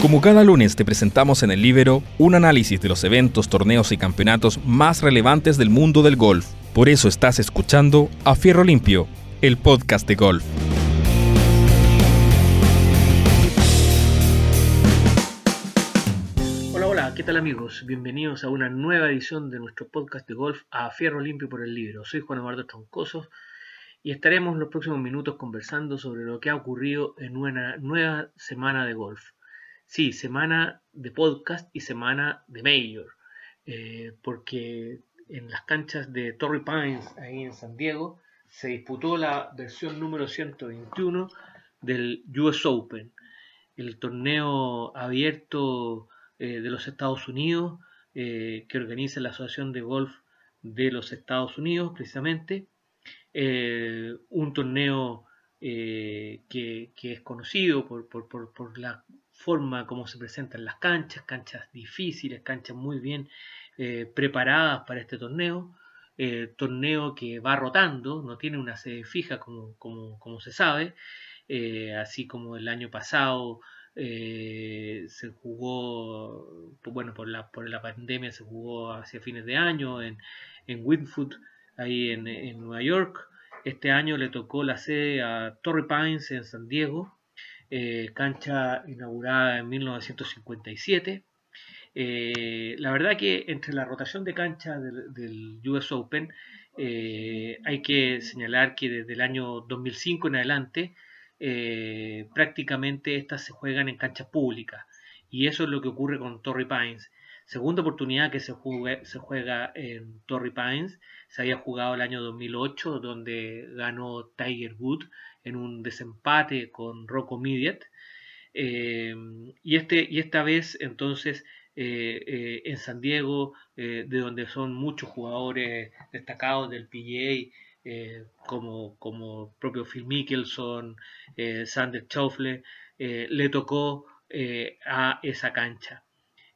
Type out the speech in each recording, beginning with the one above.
Como cada lunes te presentamos en el Libero un análisis de los eventos, torneos y campeonatos más relevantes del mundo del golf. Por eso estás escuchando A Fierro Limpio, el podcast de golf. Hola, hola, ¿qué tal amigos? Bienvenidos a una nueva edición de nuestro podcast de golf A Fierro Limpio por el Libro. Soy Juan Eduardo Troncoso y estaremos los próximos minutos conversando sobre lo que ha ocurrido en una nueva semana de golf. Sí, semana de podcast y semana de Major, eh, porque en las canchas de Torrey Pines, ahí en San Diego, se disputó la versión número 121 del US Open, el torneo abierto eh, de los Estados Unidos eh, que organiza la Asociación de Golf de los Estados Unidos, precisamente. un torneo que, es conocido por, por la forma como se presentan las canchas, canchas difíciles, canchas muy bien eh, preparadas para este torneo, eh, torneo que va rotando, no tiene una sede fija como, como, se sabe, eh, así como el año pasado se jugó, bueno, por la, por la pandemia se jugó hacia fines de año en, en Winfoot, ahí en, en Nueva York. Este año le tocó la sede a Torrey Pines en San Diego, eh, cancha inaugurada en 1957. Eh, la verdad que entre la rotación de cancha del, US Open eh, hay que señalar que desde el año 2005 en adelante prácticamente estas se juegan en canchas públicas y eso es lo que ocurre con Torrey Pines. Segunda oportunidad que se, se juega en Torrey Pines, se había jugado el año 2008 donde ganó Tiger Woods en un desempate con Rocco Mediat. Eh, y, este, y esta vez entonces eh, eh, en San Diego, de donde son muchos jugadores destacados del PGA, como, como propio Phil Mickelson, Sander Schauffele, le tocó a esa cancha.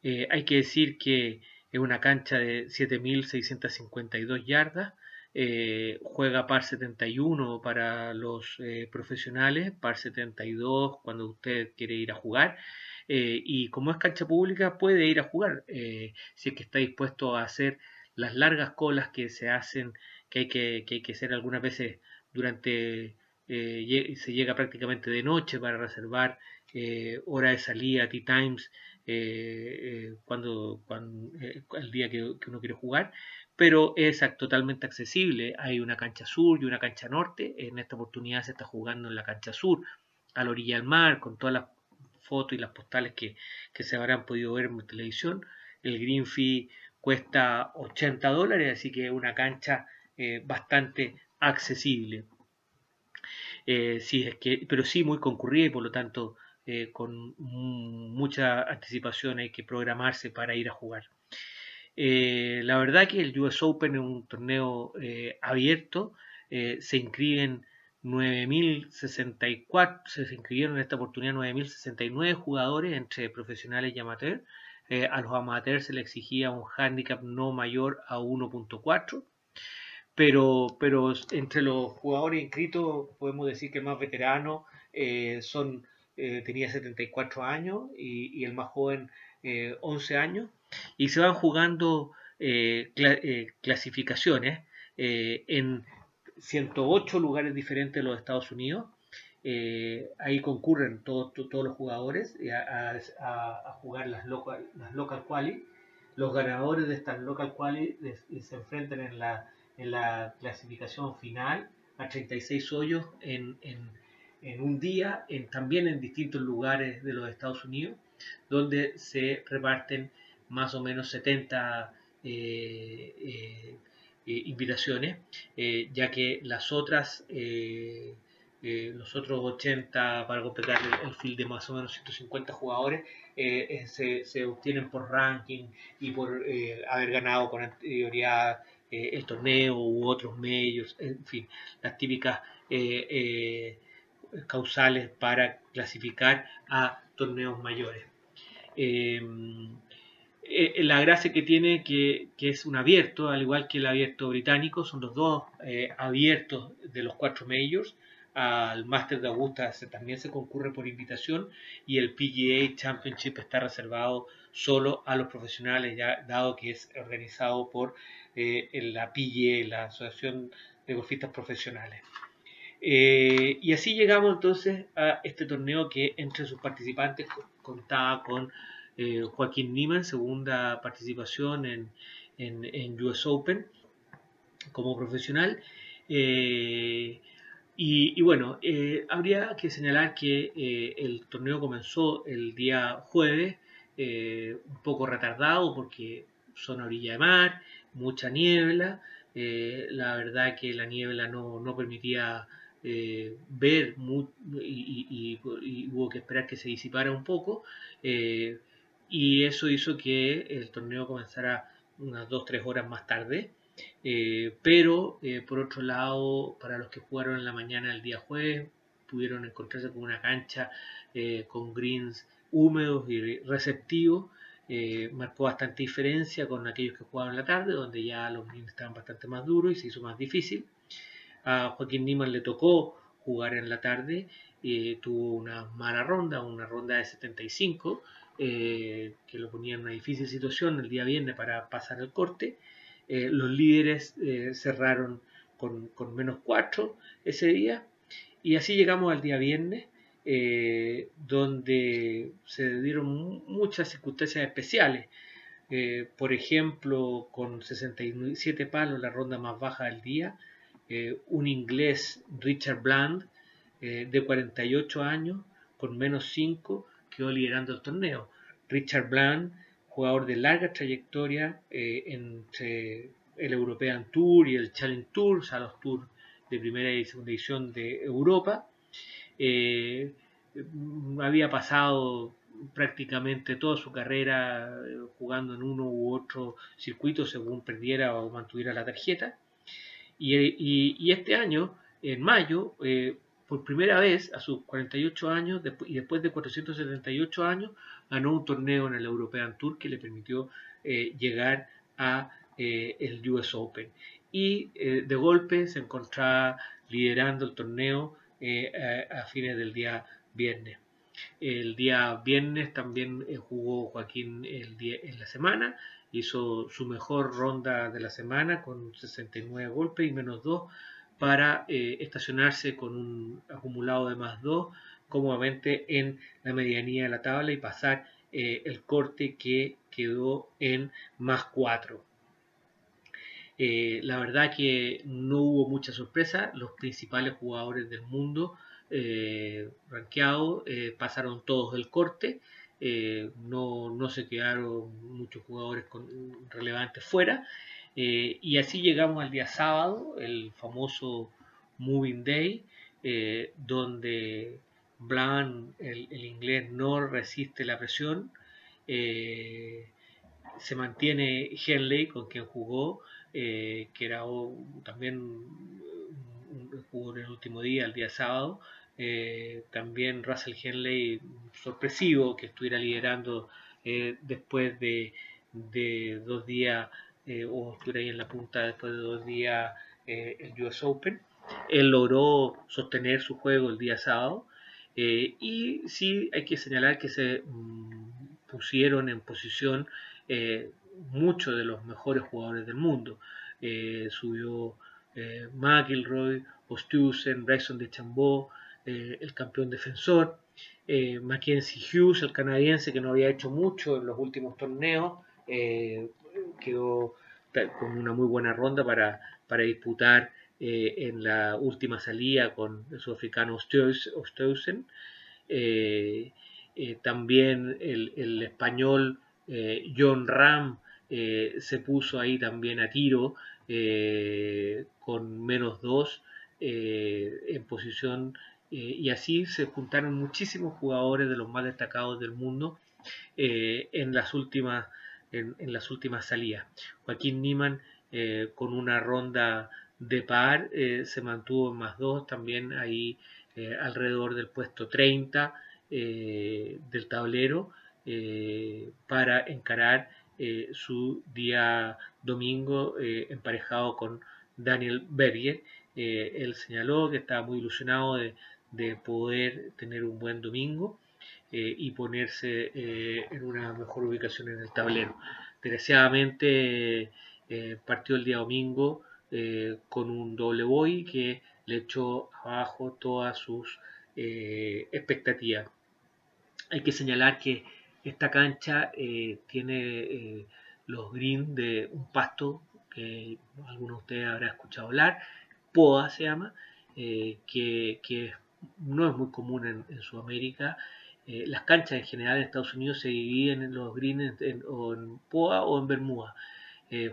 hay que decir que es una cancha de 7.652 yardas, eh, juega par 71 para los eh, profesionales, par 72 cuando usted quiere ir a jugar. Eh, y como es cancha pública, puede ir a jugar si es que está dispuesto a hacer las largas colas que se hacen, que hay que, hacer algunas veces durante, se llega prácticamente de noche para reservar hora de salida, tea times, cuando, cuando el día que, uno quiere jugar pero es totalmente accesible. Hay una cancha sur y una cancha norte. En esta oportunidad se está jugando en la cancha sur, a la orilla del mar, con todas las fotos y las postales que, se habrán podido ver en televisión. El green fee cuesta 80 dólares, así que es una cancha eh, bastante accesible. Eh, sí, es que, pero sí muy concurrida y por lo tanto eh, con mucha anticipación hay que programarse para ir a jugar. Eh, la verdad que el US Open es un torneo eh, abierto, eh, se inscriben 9.064, se inscribieron en esta oportunidad 9.069 jugadores entre profesionales y amateurs. a los amateurs se les exigía un handicap no mayor a 1.4. Pero, pero entre los jugadores inscritos podemos decir que el más veterano son, tenía 74 años y, y el más joven 11 años y se van jugando eh, eh, clasificaciones eh, en 108 lugares diferentes de los Estados Unidos. ahí concurren todos, todos los jugadores a, jugar las local, las local quali. Los ganadores de estas local quali se enfrentan en la, en la clasificación final a 36 hoyos en, en un día, en, también en distintos lugares de los Estados Unidos, donde se reparten más o menos 70 eh, eh, eh, invitaciones, ya que las otras, los otros 80 para completar el, field de más o menos 150 jugadores se, obtienen por ranking y por haber ganado con anterioridad el torneo u otros medios, en fin, las típicas causales para clasificar a torneos mayores. La gracia que tiene que, que, es un abierto, al igual que el abierto británico, son los dos eh, abiertos de los cuatro majors. al Master de Augusta también se concurre por invitación y el PGA Championship está reservado solo a los profesionales, dado que es organizado por eh, la PGA, la Asociación de Golfistas Profesionales. Eh, y así llegamos entonces a este torneo que entre sus participantes contaba con eh, Joaquín Niemann, segunda participación en, en, US Open como profesional. Eh, y, bueno, habría que señalar que el torneo comenzó el día jueves, un poco retardado porque son a orilla de mar, mucha niebla. la verdad que la niebla no, no permitía eh, ver y, hubo que esperar que se disipara un poco eh, y eso hizo que el torneo comenzara unas 2-3 horas más tarde. Eh, pero por otro lado para los que jugaron en la mañana el día jueves pudieron encontrarse con una cancha con greens húmedos y receptivos marcó bastante diferencia con aquellos que jugaban en la tarde donde ya los greens estaban bastante más duros y se hizo más difícil. A Joaquín Niman le tocó jugar en la tarde, tuvo una mala ronda, una ronda de 75, eh, que lo ponía en una difícil situación el día viernes para pasar el corte. Eh, los líderes eh, cerraron con, menos 4 ese día y así llegamos al día viernes, donde se dieron muchas circunstancias especiales. por ejemplo, con 67 palos, la ronda más baja del día, un inglés, Richard Bland, de 48 años, con menos 5, quedó liderando el torneo. Richard Bland, jugador de larga trayectoria eh, entre el European Tour y el Challenge Tour, o sea, los tours de primera y segunda edición de Europa. había pasado prácticamente toda su carrera jugando en uno u otro circuito según perdiera o mantuviera la tarjeta. Y, este año, en mayo, eh, por primera vez a sus 48 años y después de 478 años, ganó un torneo en el European Tour que le permitió eh, llegar a eh, el US Open. Y de golpe se encontraba liderando el torneo a, fines del día viernes. El día viernes también jugó Joaquín el día, en la semana hizo su mejor ronda de la semana con 69 golpes y menos 2 para eh, estacionarse con un acumulado de más 2 cómodamente en la medianía de la tabla y pasar eh, el corte que quedó en más 4. Eh, la verdad que no hubo mucha sorpresa, los principales jugadores del mundo rankeados pasaron todos el corte. Eh, no, no, se quedaron muchos jugadores relevantes fuera. Eh, y así llegamos al día sábado, el famoso Moving Day, eh, donde Blanc, el, inglés, no resiste la presión. se mantiene Henley, con quien jugó, que era también jugó en el último día, el día sábado, eh, también Russell Henley, sorpresivo que estuviera liderando eh, después de, dos días, eh, o estuviera ahí en la punta después de dos días el US Open. Él logró sostener su juego el día sábado. y sí hay que señalar que se mm, pusieron en posición muchos de los mejores jugadores del mundo. subió McIlroy, Ostusen, Bryson de Chambó, eh, el campeón defensor, eh, Mackenzie Hughes, el canadiense que no había hecho mucho en los últimos torneos, eh, quedó con una muy buena ronda para, para disputar en la última salida con el sudafricano Osteusen. también el, español John Ram se puso ahí también a tiro con menos dos en posición eh, y así se juntaron muchísimos jugadores de los más destacados del mundo eh, en, las últimas, en, las últimas salidas. Joaquín Niman eh, con una ronda de par se mantuvo en más dos, también ahí alrededor del puesto 30 del tablero para encarar su día domingo emparejado con Daniel Berger, él señaló que estaba muy ilusionado de, de poder tener un buen domingo y ponerse en una mejor ubicación en el tablero. Desgraciadamente partió el día domingo con un doble boy que le echó abajo todas sus expectativas. Hay que señalar que esta cancha eh, tiene eh, los greens de un pasto que algunos de ustedes habrán escuchado hablar, POA se llama, eh, que, no es muy común en, Sudamérica. Las canchas en general en Estados Unidos se dividen en los greens en, o en POA o en Bermuda.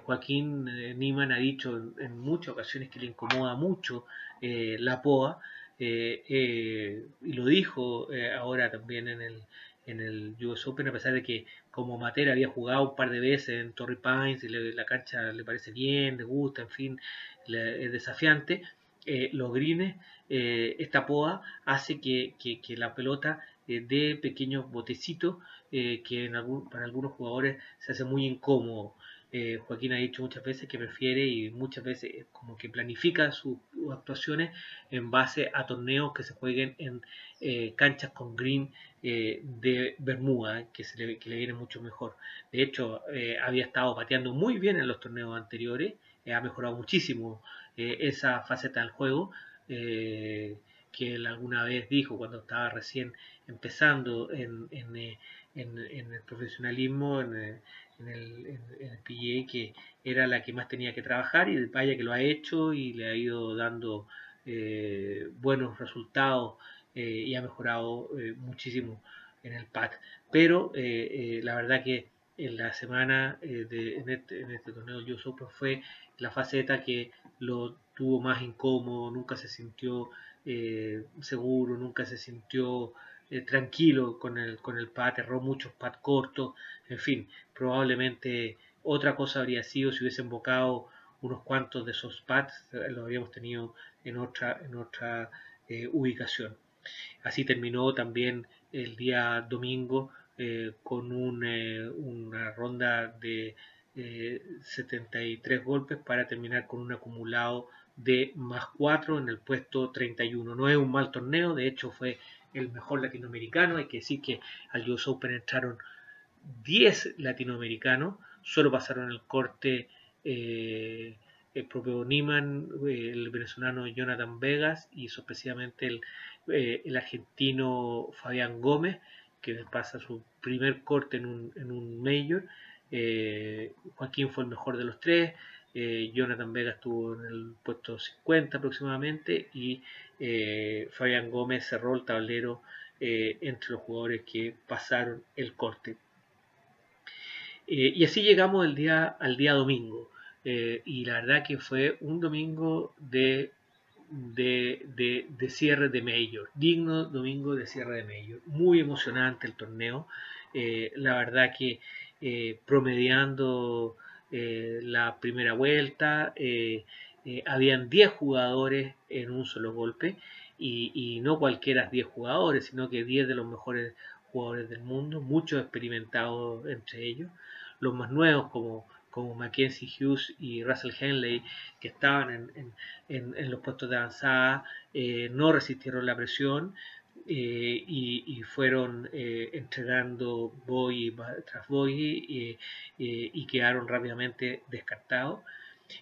Joaquín Niman ha dicho en, muchas ocasiones que le incomoda mucho la POA y lo dijo ahora también en el, en el US Open, a pesar de que como Matera había jugado un par de veces en Torrey Pines y la cancha le parece bien, le gusta, en fin, es desafiante. Eh, los greens, eh, esta poa hace que, que, la pelota eh, dé pequeños botecitos que en algún, para algunos jugadores se hace muy incómodo. Eh, Joaquín ha dicho muchas veces que prefiere y muchas veces como que planifica sus actuaciones en base a torneos que se jueguen en eh, canchas con green eh, de Bermuda, que, se que le viene mucho mejor. De hecho, había estado pateando muy bien en los torneos anteriores, ha mejorado muchísimo esa faceta del juego que él alguna vez dijo cuando estaba recién empezando en, en, en el profesionalismo, en, en el, en, que era la que más tenía que trabajar y vaya que lo ha hecho y le ha ido dando eh, buenos resultados eh, y ha mejorado eh, muchísimo en el pad. Pero la verdad que en la semana de, en, este, en este torneo yo Open fue la faceta que lo tuvo más incómodo, nunca se sintió seguro, nunca se sintió eh, tranquilo con el, con el pad, erró muchos pad cortos, en fin, probablemente otra cosa habría sido si hubiese invocado unos cuantos de esos pads, eh, lo habríamos tenido en otra, en otra eh, ubicación. Así terminó también el día domingo con una ronda de 73 golpes para terminar con un acumulado de más 4 en el puesto 31. No es un mal torneo, de hecho fue el mejor latinoamericano. Hay que decir que al US Open entraron 10 latinoamericanos, solo pasaron el corte eh, el propio Niman, eh, el venezolano Jonathan Vegas y sorpresivamente el, eh, el, argentino Fabián Gómez, que pasa su primer corte en un, en un major. Joaquín fue el mejor de los tres. Jonathan Vegas estuvo en el puesto 50 aproximadamente y eh, Fabián Gómez cerró el tablero eh, entre los jugadores que pasaron el corte. Eh, y así llegamos el día, al día domingo. y la verdad que fue un domingo de, de, de, cierre de Major. Digno domingo de cierre de Major. Muy emocionante el torneo. la verdad que promediando la primera vuelta, eh, habían 10 jugadores en un solo golpe y, no cualquiera 10 jugadores, sino que 10 de los mejores jugadores del mundo, muchos experimentados entre ellos, los más nuevos como, como Mackenzie Hughes y Russell Henley, que estaban en, los puestos de avanzada, eh, no resistieron la presión eh, y, fueron entregando boy tras boy y quedaron rápidamente descartados.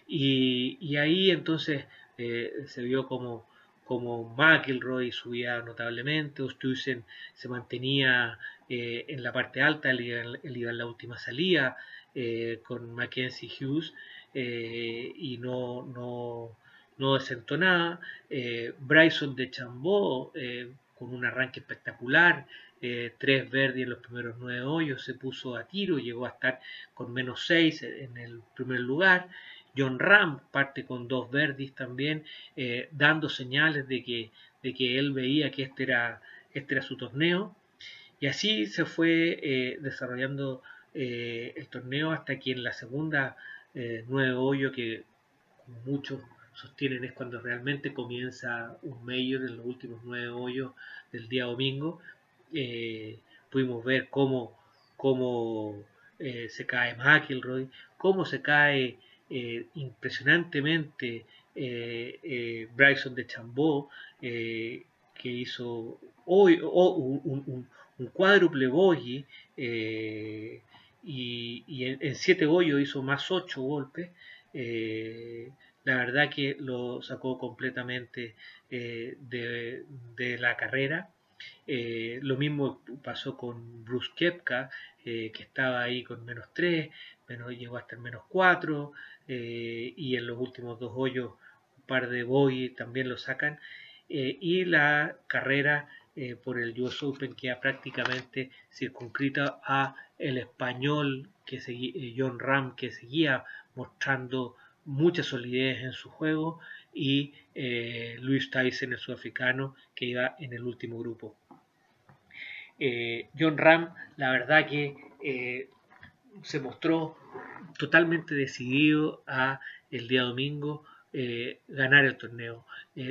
Y, ahí entonces eh, se vio como, como McElroy subía notablemente, Ostusen se mantenía eh, en la parte alta, él iba, en la última salida eh, con Mackenzie Hughes y no, no, no desentonaba. Bryson de Chambó con un arranque espectacular, tres verdes en los primeros nueve hoyos, se puso a tiro, llegó a estar con menos seis en el primer lugar. John Ram parte con dos verdis también, eh, dando señales de que, de que él veía que este era, este era su torneo. Y así se fue eh, desarrollando eh, el torneo hasta que en la segunda nueve hoyo, que muchos sostienen es cuando realmente comienza un mayor en los últimos nueve hoyos del día domingo, pudimos ver cómo, cómo se cae McIlroy, cómo se cae eh, impresionantemente Bryson de Chambó, que hizo hoy un, cuádruple bogey y, en, siete hoyos hizo más ocho golpes. La verdad que lo sacó completamente de, de, la carrera. Eh, lo mismo pasó con Bruce Kepka, eh, que estaba ahí con menos 3, menos, llegó hasta el menos 4, eh, y en los últimos dos hoyos un par de boy también lo sacan. y la carrera por el US Open queda prácticamente circunscrita a el español que John Ram que seguía mostrando mucha solidez en su juego y Luis Tyson el sudafricano que iba en el último grupo. Eh, John Ram, la verdad que eh, se mostró totalmente decidido a el día domingo eh, ganar el torneo.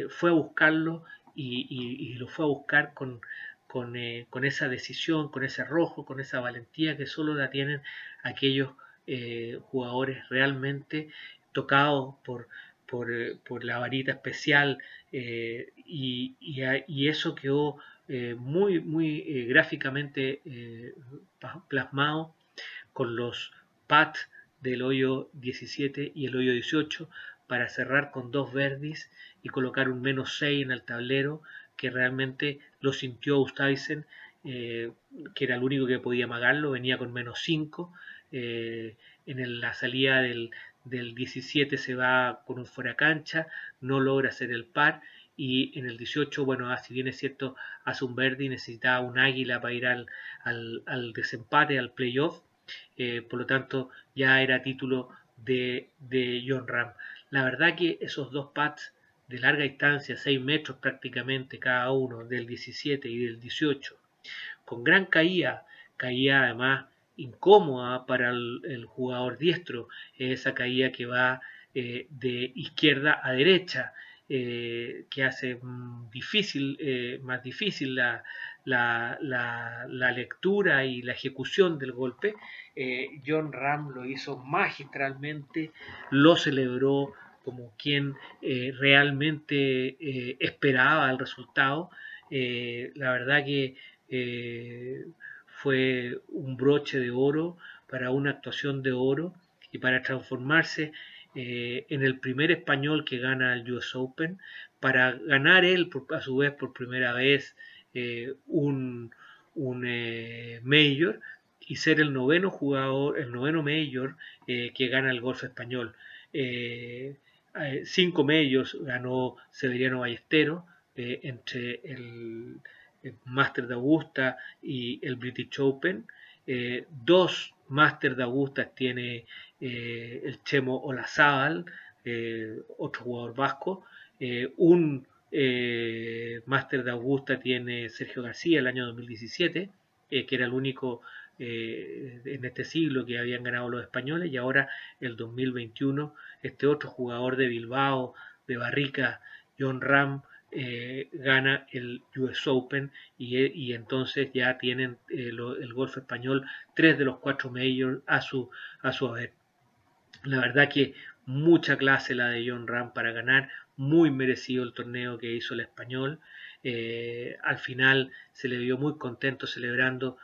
fue a buscarlo y, lo fue a buscar con, con, esa decisión, con ese rojo, con esa valentía que solo la tienen aquellos jugadores realmente tocados por, por, la varita especial y, y, eso quedó eh, muy, muy eh, gráficamente eh, plasmado con los pads del hoyo 17 y el hoyo 18 para cerrar con dos verdis y colocar un menos 6 en el tablero que realmente lo sintió Ustaisen que era el único que podía amagarlo, venía con menos 5 en la salida del, del 17 se va con un fuera cancha, no logra hacer el par y en el 18, bueno, ah, si bien es cierto, Verdi, necesitaba un águila para ir al, al, desempate, al playoff, eh, por lo tanto ya era título de, de, John Ram. La verdad que esos dos pads de larga distancia, 6 metros prácticamente cada uno, del 17 y del 18, con gran caída, caída además incómoda para el, jugador diestro, esa caída que va eh, de izquierda a derecha, eh, que hace difícil, eh, más difícil la, la, lectura y la ejecución del golpe. Eh, John Ram lo hizo magistralmente, lo celebró como quien realmente esperaba el resultado. la verdad que fue un broche de oro para una actuación de oro y para transformarse eh, en el primer español que gana el US Open, para ganar él a su vez por primera vez eh, un, un eh, Major y ser el noveno jugador, el noveno Major que gana el golf español. cinco Majors ganó Severiano Ballesteros entre el Master de Augusta y el British Open. dos Master de Augusta tiene eh, el Chemo Olazábal, eh, otro jugador vasco, eh, un máster de Augusta tiene Sergio García el año 2017, que era el único en este siglo que habían ganado los españoles, y ahora el 2021 este otro jugador de Bilbao, de Barrica, John Ram, gana el US Open y, entonces ya tienen el golf español tres de los cuatro majors a su, haber. La verdad que mucha clase la de John Ram para ganar, muy merecido el torneo que hizo el español. Eh, al final se le vio muy contento celebrando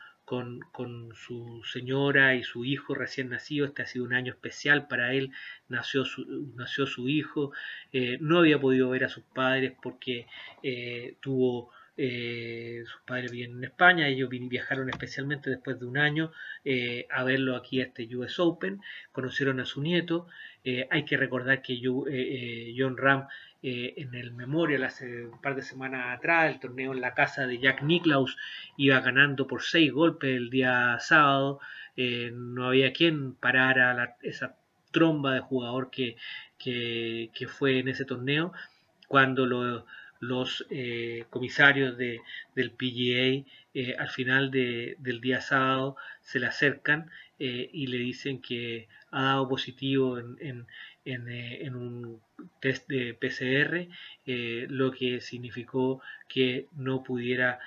con, su señora y su hijo recién nacido. Este ha sido un año especial para él. Nació su, hijo. Eh, no había podido ver a sus padres porque eh, tuvo eh, sus padres viven en España, ellos viajaron especialmente después de un año a verlo aquí a este US Open, conocieron a su nieto, hay que recordar que John Ram en el Memorial hace un par de semanas atrás, el torneo en la casa de Jack Nicklaus iba ganando por seis golpes el día sábado, no había quien parara esa tromba de jugador que, que, que fue en ese torneo, cuando lo los eh, comisarios de, del PGA eh, al final del día sábado se le acercan eh, y le dicen que ha dado positivo en, un test de PCR, lo que significó que no pudiera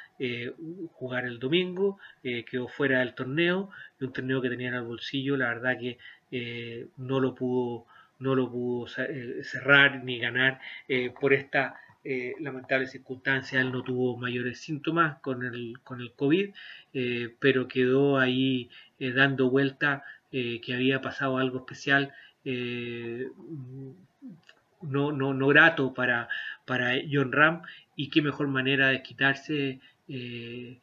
jugar el domingo, quedó fuera del torneo, un torneo que tenía en el bolsillo, la verdad que no lo pudo no lo pudo cerrar ni ganar por esta lamentable circunstancia. Él no tuvo mayores síntomas con el, con el COVID, pero quedó ahí dando vuelta que había pasado algo especial no, no, no grato para, para John Ram y qué mejor manera de quitarse eh,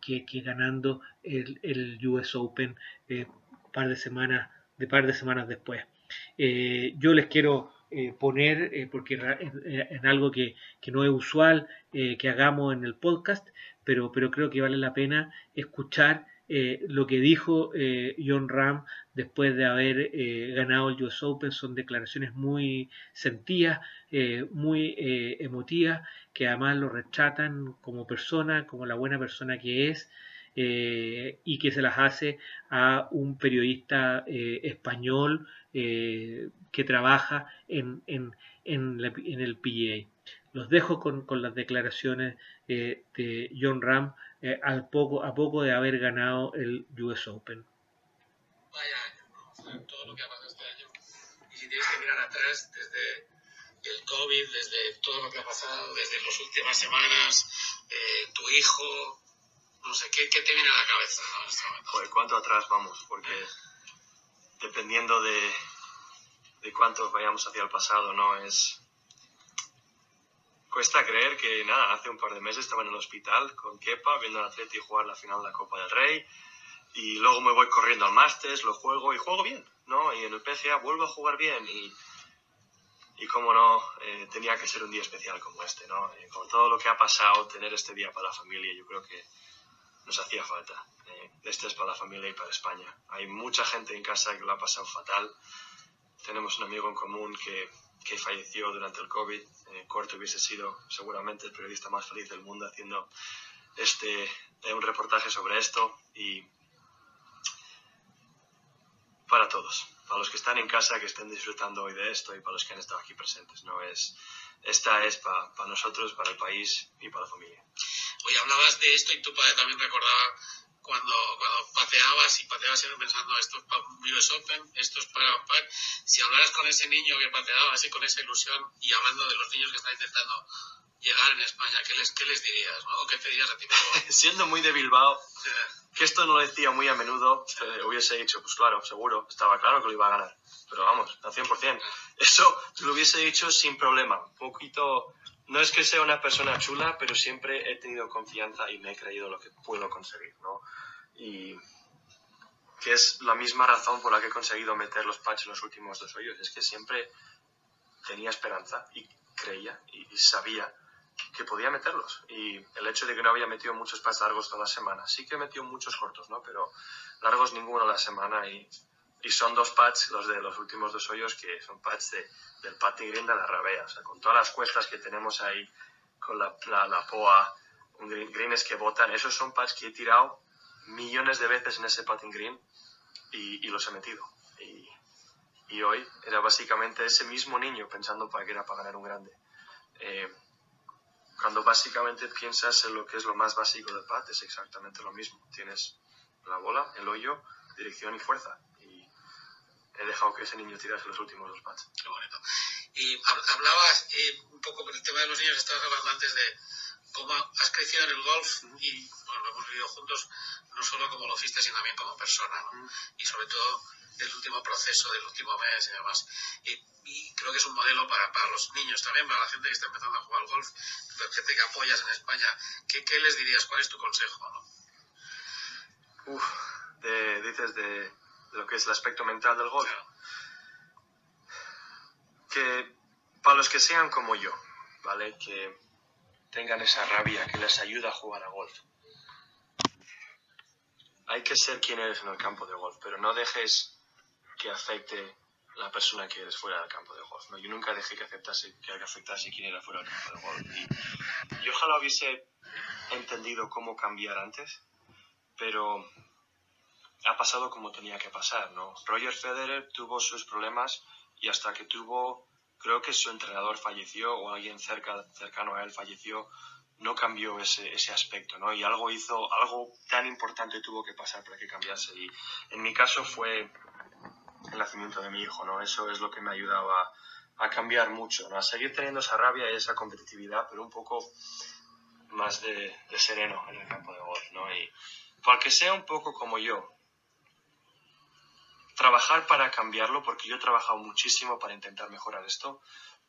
que, ganando el, el, US Open eh, par de semanas de par de semanas después. Eh, yo les quiero poner, porque en, algo que, que, no es usual que hagamos en el podcast, pero, pero creo que vale la pena escuchar eh, lo que dijo eh, John Ram después de haber eh, ganado el US Open son declaraciones muy sentidas, muy emotivas, que además lo retratan como persona, como la buena persona que es. y que se las hace a un periodista español que trabaja en, en, en el PGA. Los dejo con, con las declaraciones eh, de John Ram eh, al poco, a poco de haber ganado el US Open. Vaya año, todo lo que ha pasado este año. Y si tienes que mirar atrás, desde el COVID, desde todo lo que ha pasado, desde las últimas semanas, eh, tu hijo, no sé, ¿qué, ¿qué, te viene a la cabeza en este momento? ¿cuánto atrás vamos? Porque dependiendo de, de cuánto vayamos hacia el pasado, ¿no? Es Cuesta creer que, nada, hace un par de meses estaba en el hospital con Kepa viendo al Atleti jugar la final de la Copa del Rey y luego me voy corriendo al Masters, lo juego y juego bien, ¿no? Y en el PGA vuelvo a jugar bien y, y como no, eh, tenía que ser un día especial como este, ¿no? Eh, con todo lo que ha pasado, tener este día para la familia, yo creo que nos hacía falta. Eh, este es para la familia y para España. Hay mucha gente en casa que lo ha pasado fatal. Tenemos un amigo en común que que falleció durante el COVID. Eh, Corto hubiese sido seguramente el periodista más feliz del mundo haciendo este, eh, un reportaje sobre esto y para todos, para los que están en casa, que estén disfrutando hoy de esto y para los que han estado aquí presentes. ¿no? Es, esta es para nosotros, para el país y para la familia. Hoy hablabas de esto y tu padre también recordaba cuando, cuando pateabas y pateabas siempre pensando esto es para US Open, esto es para, si hablaras con ese niño que pateaba así con esa ilusión y hablando de los niños que están intentando llegar en España, ¿qué les, qué les dirías? ¿no? ¿Qué te dirías a ti Siendo muy de Bilbao, que esto no lo decía muy a menudo, eh, hubiese dicho, pues claro, seguro, estaba claro que lo iba a ganar. Pero vamos, al 100%. Eso lo hubiese dicho sin problema. Un poquito no es que sea una persona chula, pero siempre he tenido confianza y me he creído lo que puedo conseguir, ¿no? Y que es la misma razón por la que he conseguido meter los patches en los últimos dos hoyos. Es que siempre tenía esperanza y creía y, sabía que podía meterlos. Y el hecho de que no había metido muchos patches largos toda la semana, sí que he metido muchos cortos, ¿no? Pero largos ninguno la semana y y son dos pads, los de los últimos dos hoyos, que son pads de, del patting green de la rabea. O sea, con todas las cuestas que tenemos ahí, con la, la, poa, un green, greens que botan, esos son pads que he tirado millones de veces en ese patting green y, y los he metido. Y, y, hoy era básicamente ese mismo niño pensando para que era para ganar un grande. Eh, cuando básicamente piensas en lo que es lo más básico del pad, es exactamente lo mismo. Tienes la bola, el hoyo, dirección y fuerza he dejado que ese niño tirase los últimos dos pads. Qué bonito. Y hablabas eh, un poco con el tema de los niños, estabas hablando antes de cómo has crecido en el golf y bueno, lo hemos vivido juntos, no solo como hiciste, sino también como persona, ¿no? Y sobre todo del último proceso, del último mes y demás. Y, creo que es un modelo para, para, los niños también, para la gente que está empezando a jugar golf, la gente que apoyas en España. ¿Qué, qué les dirías? ¿Cuál es tu consejo? ¿no? Uf, de, dices de lo que es el aspecto mental del golf. Que para los que sean como yo, ¿vale? Que tengan esa rabia que les ayuda a jugar a golf. Hay que ser quien eres en el campo de golf, pero no dejes que afecte la persona que eres fuera del campo de golf. Yo nunca dejé que, aceptase, que afectase quién era fuera del campo de golf. Y yo ojalá hubiese entendido cómo cambiar antes, pero ha pasado como tenía que pasar, ¿no? Roger Federer tuvo sus problemas y hasta que tuvo, creo que su entrenador falleció o alguien cerca, cercano a él falleció, no cambió ese, ese aspecto, ¿no? Y algo hizo, algo tan importante tuvo que pasar para que cambiase. Y en mi caso fue el nacimiento de mi hijo, ¿no? Eso es lo que me ha ayudado a, a cambiar mucho, ¿no? A seguir teniendo esa rabia y esa competitividad, pero un poco más de, de sereno en el campo de golf, ¿no? Y para que sea un poco como yo, trabajar para cambiarlo, porque yo he trabajado muchísimo para intentar mejorar esto,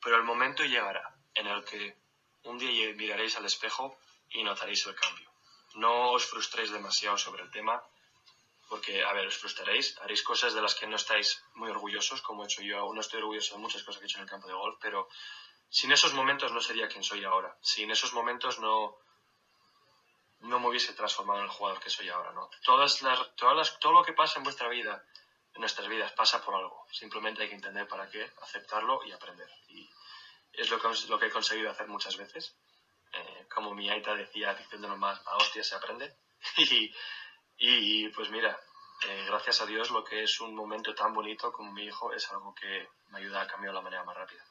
pero el momento llegará en el que un día miraréis al espejo y notaréis el cambio. No os frustréis demasiado sobre el tema, porque, a ver, os frustraréis, haréis cosas de las que no estáis muy orgullosos, como he hecho yo, no estoy orgulloso de muchas cosas que he hecho en el campo de golf, pero sin esos momentos no sería quien soy ahora. Sin esos momentos no, no me hubiese transformado en el jugador que soy ahora, ¿no? Todas todas las, todo lo que pasa en vuestra vida, nuestras vidas, pasa por algo. Simplemente hay que entender para qué, aceptarlo y aprender. Y es lo que, lo que he conseguido hacer muchas veces. Eh, como mi aita decía, diciéndonos más, a hostia se aprende. y, y pues mira, eh, gracias a Dios lo que es un momento tan bonito como mi hijo es algo que me ayuda a cambiar la manera más rápida.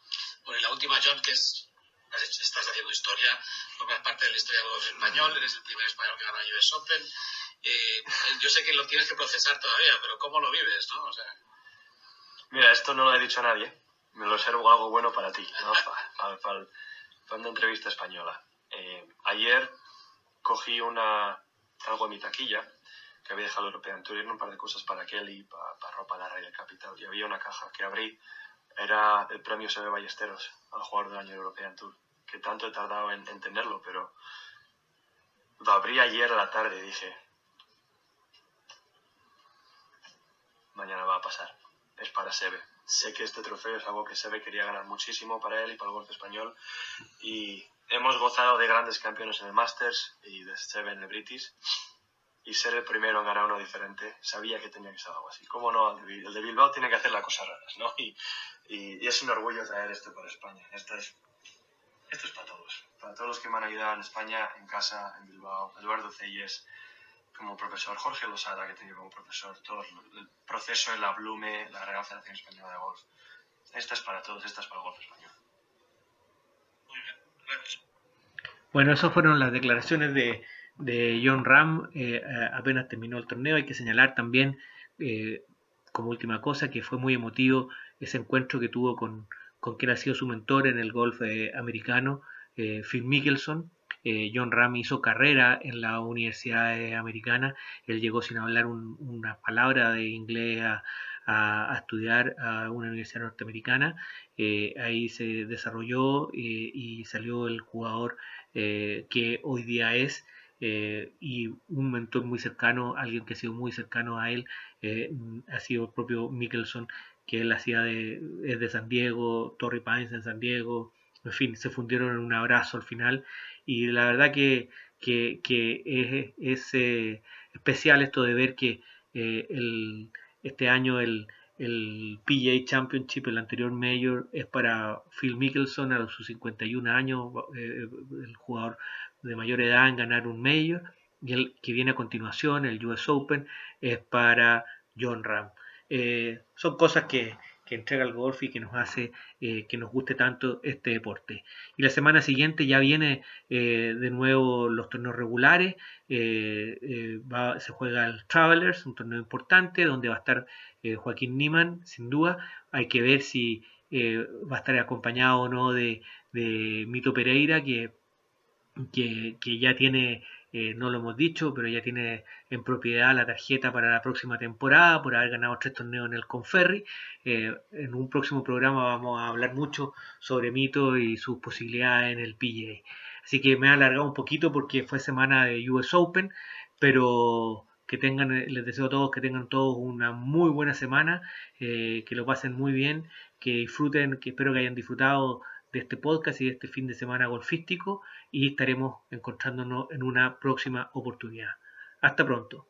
Bueno, y la última, John, que es, estás haciendo historia, formas parte de la historia del golf español, eres el primer español que gana el US Open. Eh, yo sé que lo tienes que procesar todavía, pero ¿cómo lo vives? ¿no? O sea... Mira, esto no lo he dicho a nadie, me lo reservo algo bueno para ti, ¿no? para, para, para, una entrevista española. Eh, ayer cogí una, algo en mi taquilla que había dejado el European Tour, un par de cosas para Kelly, para, para ropa de la Raya Capital, y había una caja que abrí, era el premio Sebe Ballesteros al jugador del año European Tour, que tanto he tardado en entenderlo, pero lo abrí ayer a la tarde y dije, mañana va a pasar, es para Sebe. Sé que este trofeo es algo que Sebe quería ganar muchísimo para él y para el golf español, y hemos gozado de grandes campeones en el Masters y de Sebe en el British, y ser el primero en ganar uno diferente, sabía que tenía que ser algo así. ¿Cómo no? El de Bilbao tiene que hacer las cosas raras, ¿no? Y, y, y, es un orgullo traer esto para España. Esto es, esto es para todos. Para todos los que me han ayudado en España, en casa, en Bilbao. Eduardo Celles, como profesor. Jorge Losada, que he tenido como profesor. Todo el proceso en la Blume, la Real Federación Española de Golf. Esta es para todos, esta es para el golf español. Muy bien, gracias. Bueno, esas fueron las declaraciones de de John Ram eh, apenas terminó el torneo. Hay que señalar también, eh, como última cosa, que fue muy emotivo ese encuentro que tuvo con, con quien ha sido su mentor en el golf eh, americano, eh, Phil Mickelson. Eh, John Ram hizo carrera en la Universidad Americana. Él llegó sin hablar un, una palabra de inglés a, a, estudiar a una universidad norteamericana. ahí se desarrolló y salió el jugador que hoy día es. Eh, y un mentor muy cercano, alguien que ha sido muy cercano a él, eh, ha sido el propio Mickelson, que él hacía de, es de San Diego, Torrey Pines en San Diego, en fin, se fundieron en un abrazo al final. Y la verdad que, que, que es, es eh, especial esto de ver que el, este año el, el PGA Championship, el anterior Major, es para Phil Mickelson a sus 51 años, el jugador de mayor edad en ganar un Major y el que viene a continuación, el US Open, es para John Ram. Eh, son cosas que, que, entrega el golf y que nos hace eh, que nos guste tanto este deporte. Y la semana siguiente ya viene eh, de nuevo los torneos regulares, se juega el Travelers, un torneo importante donde va a estar Joaquín Niman, sin duda. Hay que ver si va a estar acompañado o no de, de Mito Pereira, que que, ya tiene, eh, no lo hemos dicho, pero ya tiene en propiedad la tarjeta para la próxima temporada por haber ganado tres torneos en el Conferri. Eh, en un próximo programa vamos a hablar mucho sobre Mito y sus posibilidades en el PGA. Así que me ha alargado un poquito porque fue semana de US Open, pero que tengan, les deseo a todos que tengan todos una muy buena semana, eh, que lo pasen muy bien, que disfruten, que espero que hayan disfrutado de este podcast y de este fin de semana golfístico y estaremos encontrándonos en una próxima oportunidad. Hasta pronto.